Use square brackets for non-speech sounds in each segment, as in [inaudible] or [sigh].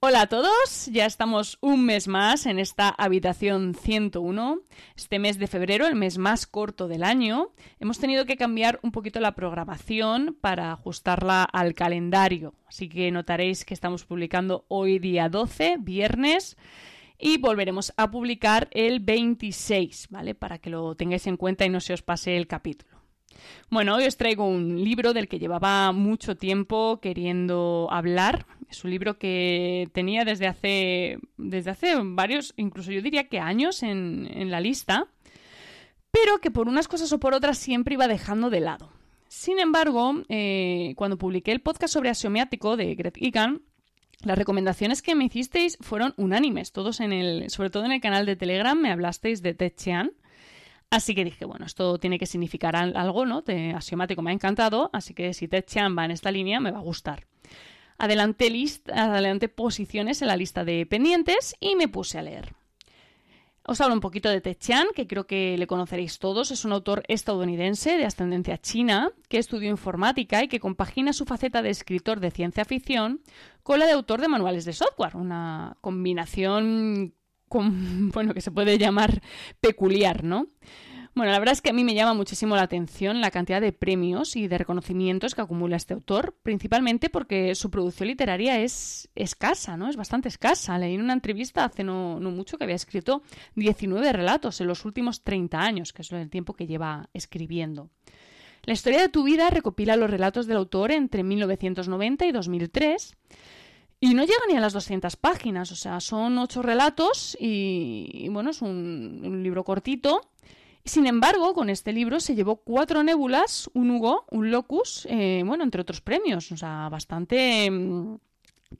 Hola a todos, ya estamos un mes más en esta habitación 101. Este mes de febrero, el mes más corto del año, hemos tenido que cambiar un poquito la programación para ajustarla al calendario. Así que notaréis que estamos publicando hoy día 12, viernes, y volveremos a publicar el 26, ¿vale? Para que lo tengáis en cuenta y no se os pase el capítulo. Bueno, hoy os traigo un libro del que llevaba mucho tiempo queriendo hablar. Es un libro que tenía desde hace, desde hace varios, incluso yo diría que años en, la lista, pero que por unas cosas o por otras siempre iba dejando de lado. Sin embargo, eh, cuando publiqué el podcast sobre axiomiático de Greg Egan, las recomendaciones que me hicisteis fueron unánimes, todos en el, sobre todo en el canal de Telegram me hablasteis de Ted Así que dije, bueno, esto tiene que significar algo, ¿no? De axiomático me ha encantado, así que si Ted Chan va en esta línea, me va a gustar. Adelanté, adelanté posiciones en la lista de pendientes y me puse a leer. Os hablo un poquito de Ted Chan, que creo que le conoceréis todos. Es un autor estadounidense de ascendencia china que estudió informática y que compagina su faceta de escritor de ciencia ficción con la de autor de manuales de software. Una combinación [laughs] bueno, que se puede llamar peculiar, ¿no? Bueno, la verdad es que a mí me llama muchísimo la atención la cantidad de premios y de reconocimientos que acumula este autor, principalmente porque su producción literaria es escasa, ¿no? Es bastante escasa. Leí en una entrevista hace no, no mucho que había escrito 19 relatos en los últimos 30 años, que es el tiempo que lleva escribiendo. La historia de tu vida recopila los relatos del autor entre 1990 y 2003 y no llega ni a las 200 páginas, o sea, son ocho relatos y, bueno, es un, libro cortito. Sin embargo, con este libro se llevó cuatro nébulas, un Hugo, un Locus, eh, bueno, entre otros premios, o sea, bastante mm,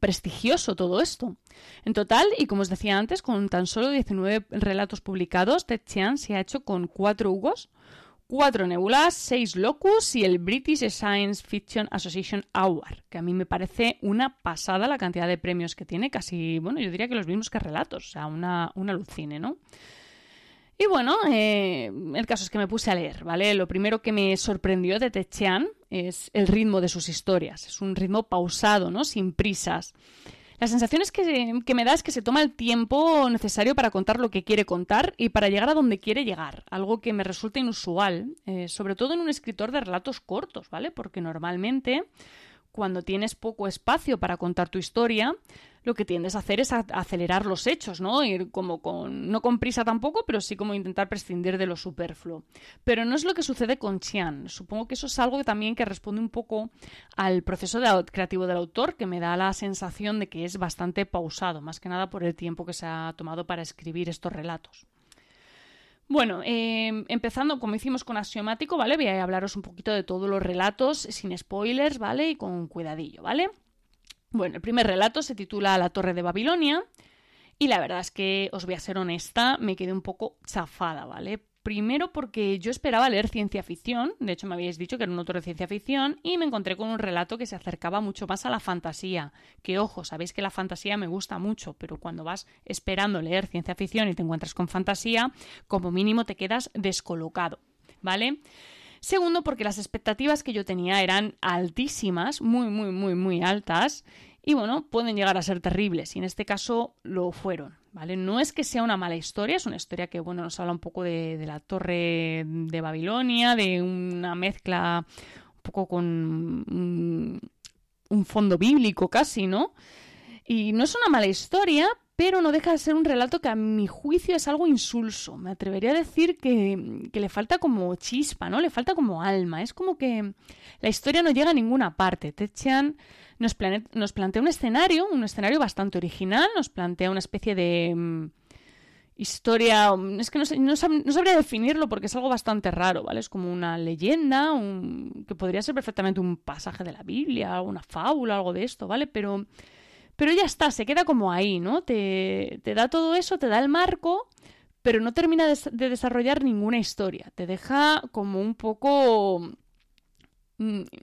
prestigioso todo esto. En total, y como os decía antes, con tan solo 19 relatos publicados, Ted Chiang se ha hecho con cuatro Hugos, cuatro nebulas, seis locus y el British Science Fiction Association Award, que a mí me parece una pasada la cantidad de premios que tiene, casi, bueno, yo diría que los mismos que relatos, o sea, una, una alucine, ¿no? Y bueno, eh, el caso es que me puse a leer, ¿vale? Lo primero que me sorprendió de Techean es el ritmo de sus historias. Es un ritmo pausado, ¿no? Sin prisas. La sensación es que, me da es que se toma el tiempo necesario para contar lo que quiere contar y para llegar a donde quiere llegar, algo que me resulta inusual, eh, sobre todo en un escritor de relatos cortos, ¿vale? Porque normalmente cuando tienes poco espacio para contar tu historia, lo que tiendes a hacer es acelerar los hechos, ¿no? Ir como con, no con prisa tampoco, pero sí como intentar prescindir de lo superfluo. Pero no es lo que sucede con Chian. Supongo que eso es algo también que responde un poco al proceso creativo del autor, que me da la sensación de que es bastante pausado, más que nada por el tiempo que se ha tomado para escribir estos relatos. Bueno, em, empezando como hicimos con Axiomático, ¿vale? Voy a hablaros un poquito de todos los relatos sin spoilers, ¿vale? Y con cuidadillo, ¿vale? Bueno, el primer relato se titula La Torre de Babilonia y la verdad es que, os voy a ser honesta, me quedé un poco chafada, ¿vale? Primero porque yo esperaba leer ciencia ficción, de hecho me habíais dicho que era un autor de ciencia ficción, y me encontré con un relato que se acercaba mucho más a la fantasía. Que ojo, sabéis que la fantasía me gusta mucho, pero cuando vas esperando leer ciencia ficción y te encuentras con fantasía, como mínimo te quedas descolocado, ¿vale? Segundo, porque las expectativas que yo tenía eran altísimas, muy, muy, muy, muy altas, y bueno, pueden llegar a ser terribles, y en este caso lo fueron. ¿Vale? No es que sea una mala historia, es una historia que, bueno, nos habla un poco de, la torre de Babilonia, de una mezcla un poco con un, fondo bíblico casi, ¿no? Y no es una mala historia, pero no deja de ser un relato que a mi juicio es algo insulso. Me atrevería a decir que, le falta como chispa, ¿no? Le falta como alma. Es como que la historia no llega a ninguna parte. Techan nos, plantea un escenario, un escenario bastante original, nos plantea una especie de mm, historia... Es que no, sabría definirlo porque es algo bastante raro, ¿vale? Es como una leyenda, un, que podría ser perfectamente un pasaje de la Biblia, una fábula, algo de esto, ¿vale? Pero pero ya está, se queda como ahí, ¿no? Te, da todo eso, te da el marco, pero no termina de, desarrollar ninguna historia. Te deja como un poco mm,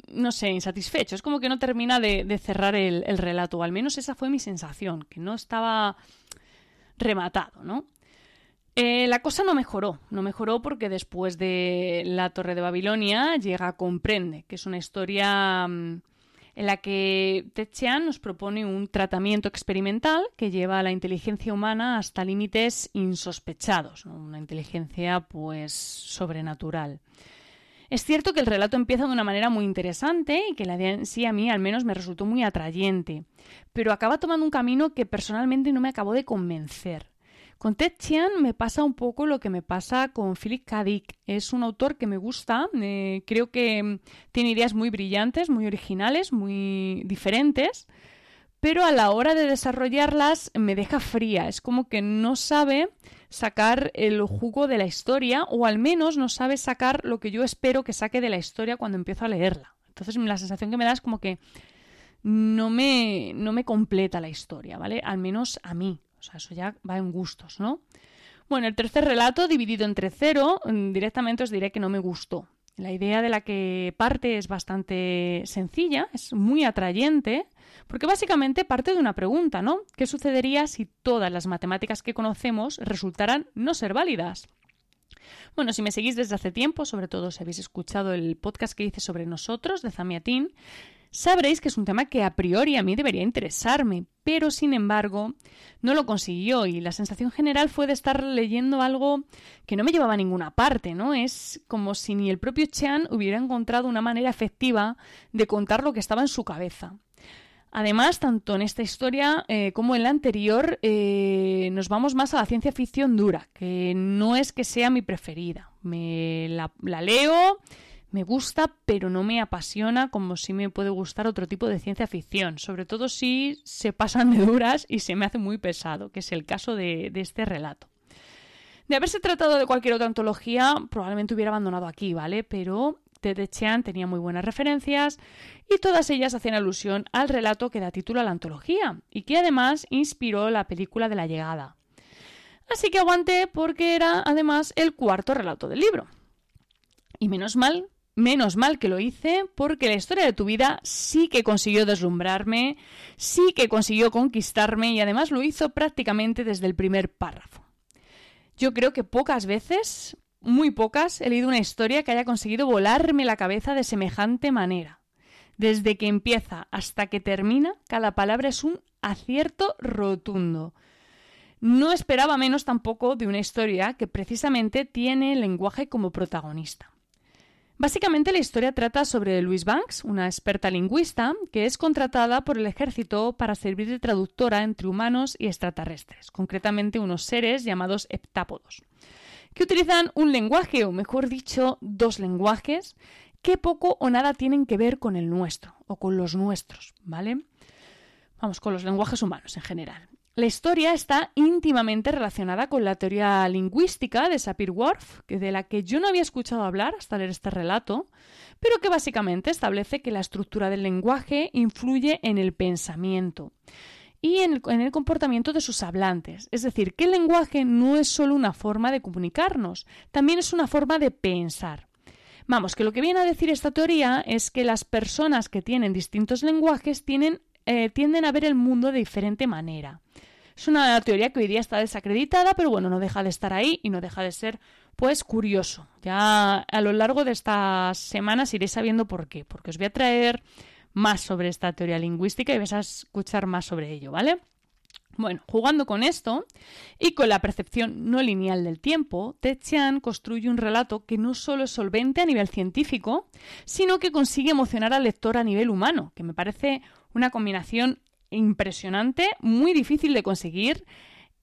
no sé, insatisfecho. Es como que no termina de, cerrar el, el, relato, al menos esa fue mi sensación, que no estaba rematado, ¿no? Eh, la cosa no mejoró, no mejoró porque después de la Torre de Babilonia llega Comprende, que es una historia mm, en la que Ted Chiang nos propone un tratamiento experimental que lleva a la inteligencia humana hasta límites insospechados, una inteligencia pues sobrenatural. Es cierto que el relato empieza de una manera muy interesante y que la idea en sí a mí al menos me resultó muy atrayente, pero acaba tomando un camino que personalmente no me acabó de convencer. Con Ted Chiang me pasa un poco lo que me pasa con Philip K. Dick. Es un autor que me gusta, eh, creo que mm, tiene ideas muy brillantes, muy originales, muy diferentes, pero a la hora de desarrollarlas me deja fría. Es como que no sabe sacar el jugo de la historia o al menos no sabe sacar lo que yo espero que saque de la historia cuando empiezo a leerla. Entonces la sensación que me da es como que no me, no me completa la historia, ¿vale? Al menos a mí. O sea, eso ya va en gustos, ¿no? Bueno, el tercer relato, dividido entre cero, mm, directamente os diré que no me gustó. La idea de la que parte es bastante sencilla, es muy atrayente, porque básicamente parte de una pregunta, ¿no? ¿Qué sucedería si todas las matemáticas que conocemos resultaran no ser válidas? Bueno, si me seguís desde hace tiempo, sobre todo si habéis escuchado el podcast que hice sobre nosotros de Zamiatín, sabréis que es un tema que a priori a mí debería interesarme, pero sin embargo no lo consiguió y la sensación general fue de estar leyendo algo que no me llevaba a ninguna parte, ¿no? Es como si ni el propio Chan hubiera encontrado una manera efectiva de contar lo que estaba en su cabeza. Además, tanto en esta historia eh, como en la anterior, eh, nos vamos más a la ciencia ficción dura, que no es que sea mi preferida. Me la leo, me gusta, pero no me apasiona como si me puede gustar otro tipo de ciencia ficción, sobre todo si se pasan de duras y se me hace muy pesado, que es el caso de, este relato. De haberse tratado de cualquier otra antología, probablemente hubiera abandonado aquí, ¿vale? Pero Ted Chiang tenía muy buenas referencias y todas ellas hacían alusión al relato que da título a la antología y que además inspiró la película de la llegada. Así que aguanté porque era además el cuarto relato del libro. Y menos mal Menos mal que lo hice porque la historia de tu vida sí que consiguió deslumbrarme, sí que consiguió conquistarme y además lo hizo prácticamente desde el primer párrafo. Yo creo que pocas veces, muy pocas, he leído una historia que haya conseguido volarme la cabeza de semejante manera. Desde que empieza hasta que termina, cada palabra es un acierto rotundo. No esperaba menos tampoco de una historia que precisamente tiene el lenguaje como protagonista. Básicamente la historia trata sobre Louise Banks, una experta lingüista que es contratada por el ejército para servir de traductora entre humanos y extraterrestres, concretamente unos seres llamados heptápodos, que utilizan un lenguaje, o mejor dicho, dos lenguajes, que poco o nada tienen que ver con el nuestro, o con los nuestros, ¿vale? Vamos, con los lenguajes humanos en general. La historia está íntimamente relacionada con la teoría lingüística de Sapir-Whorf, de la que yo no había escuchado hablar hasta leer este relato, pero que básicamente establece que la estructura del lenguaje influye en el pensamiento y en el, en el, comportamiento de sus hablantes. Es decir, que el lenguaje no es solo una forma de comunicarnos, también es una forma de pensar. Vamos, que lo que viene a decir esta teoría es que las personas que tienen distintos lenguajes eh, tienden a ver el mundo de diferente manera. Es una teoría que hoy día está desacreditada, pero bueno, no deja de estar ahí y no deja de ser, pues, curioso. Ya a lo largo de estas semanas iré sabiendo por qué, porque os voy a traer más sobre esta teoría lingüística y vais a escuchar más sobre ello, ¿vale? Bueno, jugando con esto y con la percepción no lineal del tiempo, Ted construye un relato que no solo es solvente a nivel científico, sino que consigue emocionar al lector a nivel humano, que me parece una combinación impresionante, muy difícil de conseguir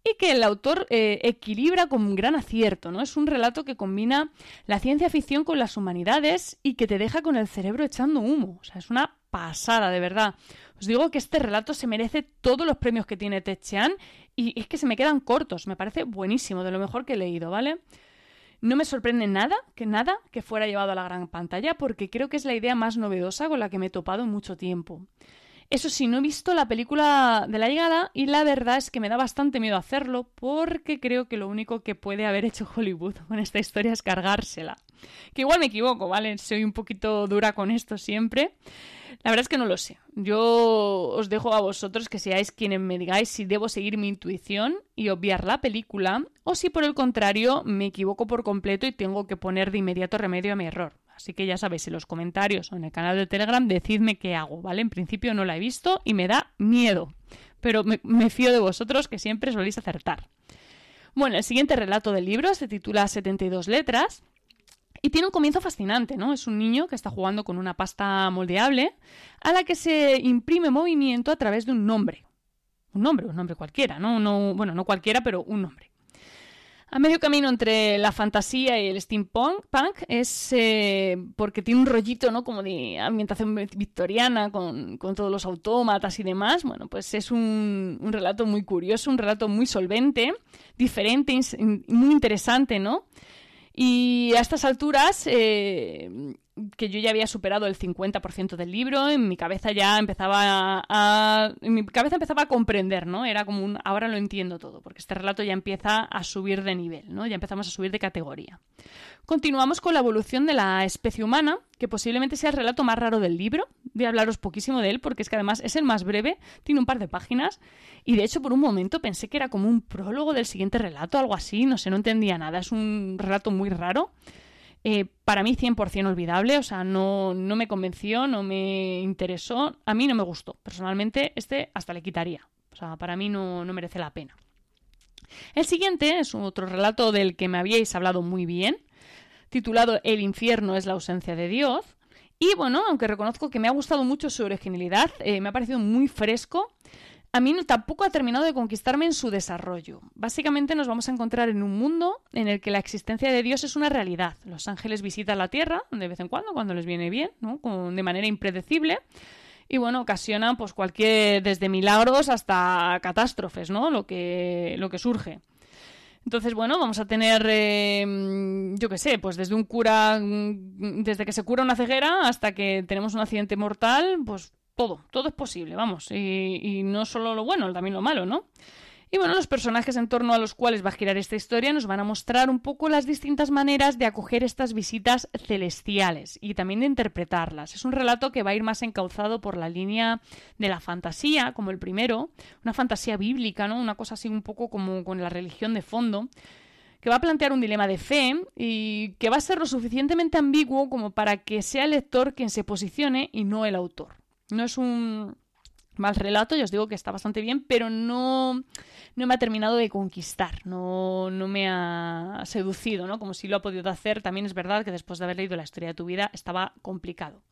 y que el autor eh, equilibra con gran acierto, ¿no? Es un relato que combina la ciencia ficción con las humanidades y que te deja con el cerebro echando humo. O sea, es una pasada, de verdad. Os digo que este relato se merece todos los premios que tiene Techean y es que se me quedan cortos. Me parece buenísimo, de lo mejor que he leído, ¿vale? No me sorprende nada, que nada, que fuera llevado a la gran pantalla porque creo que es la idea más novedosa con la que me he topado en mucho tiempo. Eso sí, no he visto la película de la llegada y la verdad es que me da bastante miedo hacerlo porque creo que lo único que puede haber hecho Hollywood con esta historia es cargársela. Que igual me equivoco, ¿vale? Soy un poquito dura con esto siempre. La verdad es que no lo sé. Yo os dejo a vosotros que seáis quienes me digáis si debo seguir mi intuición y obviar la película o si por el contrario me equivoco por completo y tengo que poner de inmediato remedio a mi error. Así que ya sabéis, en los comentarios o en el canal de Telegram, decidme qué hago, ¿vale? En principio no la he visto y me da miedo, pero me, fío de vosotros que siempre soléis acertar. Bueno, el siguiente relato del libro se titula 72 letras y tiene un comienzo fascinante, ¿no? Es un niño que está jugando con una pasta moldeable a la que se imprime movimiento a través de un nombre. Un nombre, un nombre cualquiera, no bueno, no cualquiera, pero un nombre. A medio camino entre la fantasía y el steampunk punk es eh, porque tiene un rollito, ¿no? Como de ambientación victoriana con, todos los autómatas y demás. Bueno, pues es un, un, relato muy curioso, un relato muy solvente, diferente, muy interesante, ¿no? Y a estas alturas, eh, que yo ya había superado el 50% del libro, en mi cabeza ya empezaba a, mi cabeza empezaba a comprender, ¿no? Era como un ahora lo entiendo todo, porque este relato ya empieza a subir de nivel, ¿no? Ya empezamos a subir de categoría. Continuamos con la evolución de la especie humana, que posiblemente sea el relato más raro del libro. Voy a hablaros poquísimo de él porque es que además es el más breve, tiene un par de páginas y de hecho por un momento pensé que era como un prólogo del siguiente relato, algo así, no sé, no entendía nada, es un relato muy raro. Eh, para mí 100% olvidable, o sea, no, no me convenció, no me interesó, a mí no me gustó. Personalmente, este hasta le quitaría. O sea, para mí no, no merece la pena. El siguiente es otro relato del que me habíais hablado muy bien, titulado El infierno es la ausencia de Dios. Y bueno, aunque reconozco que me ha gustado mucho su originalidad, eh, me ha parecido muy fresco a mí tampoco ha terminado de conquistarme en su desarrollo. Básicamente nos vamos a encontrar en un mundo en el que la existencia de Dios es una realidad. Los ángeles visitan la Tierra de vez en cuando, cuando les viene bien, ¿no? de manera impredecible. Y bueno, ocasionan pues cualquier, desde milagros hasta catástrofes, ¿no? Lo que, lo que surge. Entonces, bueno, vamos a tener, eh, yo qué sé, pues desde un cura, desde que se cura una ceguera hasta que tenemos un accidente mortal, pues todo, todo es posible, vamos. Y, no solo lo bueno, también lo malo, ¿no? Y bueno, los personajes en torno a los cuales va a girar esta historia nos van a mostrar un poco las distintas maneras de acoger estas visitas celestiales y también de interpretarlas. Es un relato que va a ir más encauzado por la línea de la fantasía, como el primero, una fantasía bíblica, ¿no? Una cosa así un poco como con la religión de fondo que va a plantear un dilema de fe y que va a ser lo suficientemente ambiguo como para que sea el lector quien se posicione y no el autor. No es un mal relato, ya os digo que está bastante bien, pero no, no me ha terminado de conquistar, no, no me ha seducido, ¿no? Como si lo ha podido hacer. También es verdad que después de haber leído la historia de tu vida estaba complicado.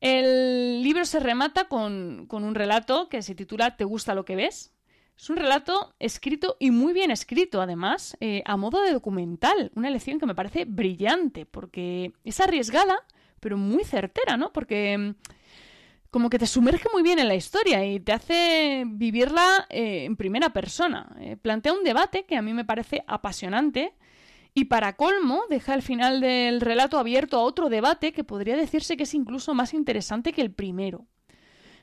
El libro se remata con, un relato que se titula ¿Te gusta lo que ves? Es un relato escrito y muy bien escrito, además, eh, a modo de documental. Una lección que me parece brillante, porque es arriesgada, pero muy certera, ¿no? Porque como que te sumerge muy bien en la historia y te hace vivirla eh, en primera persona. Eh, plantea un debate que a mí me parece apasionante y para colmo deja el final del relato abierto a otro debate que podría decirse que es incluso más interesante que el primero.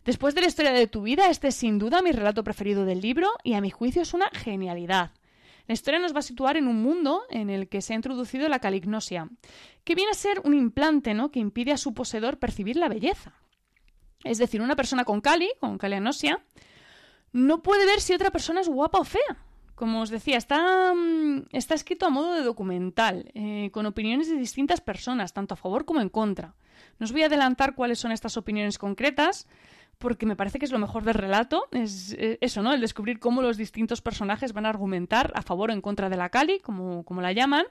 Después de la historia de tu vida, este es sin duda mi relato preferido del libro y a mi juicio es una genialidad. La historia nos va a situar en un mundo en el que se ha introducido la calignosia, que viene a ser un implante ¿no? que impide a su poseedor percibir la belleza. Es decir, una persona con cali, con calianosia, no puede ver si otra persona es guapa o fea. Como os decía, está, mm, está escrito a modo de documental, eh, con opiniones de distintas personas, tanto a favor como en contra. No os voy a adelantar cuáles son estas opiniones concretas, porque me parece que es lo mejor del relato, es eh, eso, ¿no? El descubrir cómo los distintos personajes van a argumentar a favor o en contra de la Cali, como, como la llaman.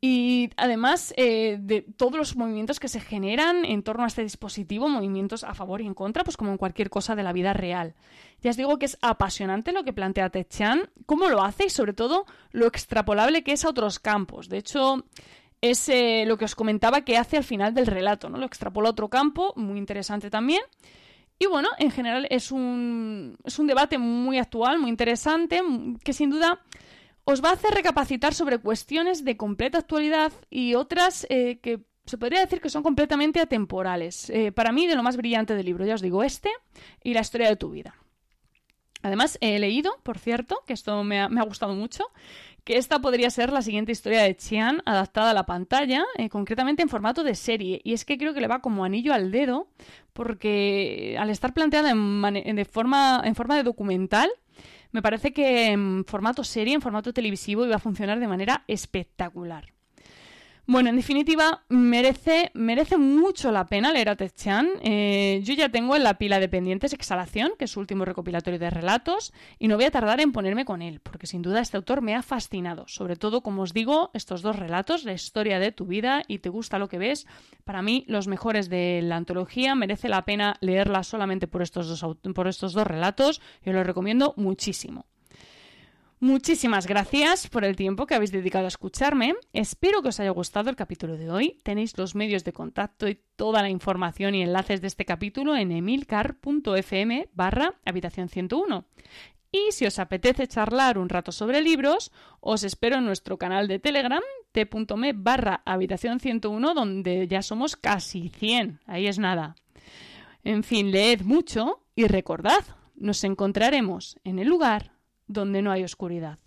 Y además eh, de todos los movimientos que se generan en torno a este dispositivo, movimientos a favor y en contra, pues como en cualquier cosa de la vida real. Ya os digo que es apasionante lo que plantea Techan, cómo lo hace y sobre todo lo extrapolable que es a otros campos. De hecho, es eh, lo que os comentaba que hace al final del relato, ¿no? Lo extrapola a otro campo, muy interesante también. Y bueno, en general es un, es un debate muy actual, muy interesante, que sin duda os va a hacer recapacitar sobre cuestiones de completa actualidad y otras eh, que se podría decir que son completamente atemporales. Eh, para mí, de lo más brillante del libro, ya os digo, este y la historia de tu vida. Además, he leído, por cierto, que esto me ha, gustado mucho, que esta podría ser la siguiente historia de Chian adaptada a la pantalla, eh, concretamente en formato de serie. Y es que creo que le va como anillo al dedo, porque al estar planteada en, forma, en forma de documental, me parece que en formato serie, en formato televisivo, iba a funcionar de manera espectacular. Bueno, en definitiva, merece, merece mucho la pena leer a Ted Chan. Eh, yo ya tengo en la pila de pendientes Exhalación, que es su último recopilatorio de relatos, y no voy a tardar en ponerme con él, porque sin duda este autor me ha fascinado. Sobre todo, como os digo, estos dos relatos, la historia de tu vida y te gusta lo que ves, para mí los mejores de la antología. Merece la pena leerla solamente por estos dos, por estos dos relatos. Yo lo recomiendo muchísimo. Muchísimas gracias por el tiempo que habéis dedicado a escucharme. Espero que os haya gustado el capítulo de hoy. Tenéis los medios de contacto y toda la información y enlaces de este capítulo en emilcar.fm barra habitación 101. Y si os apetece charlar un rato sobre libros, os espero en nuestro canal de Telegram, t.me barra habitación 101, donde ya somos casi 100. Ahí es nada. En fin, leed mucho y recordad, nos encontraremos en el lugar donde no hay oscuridad.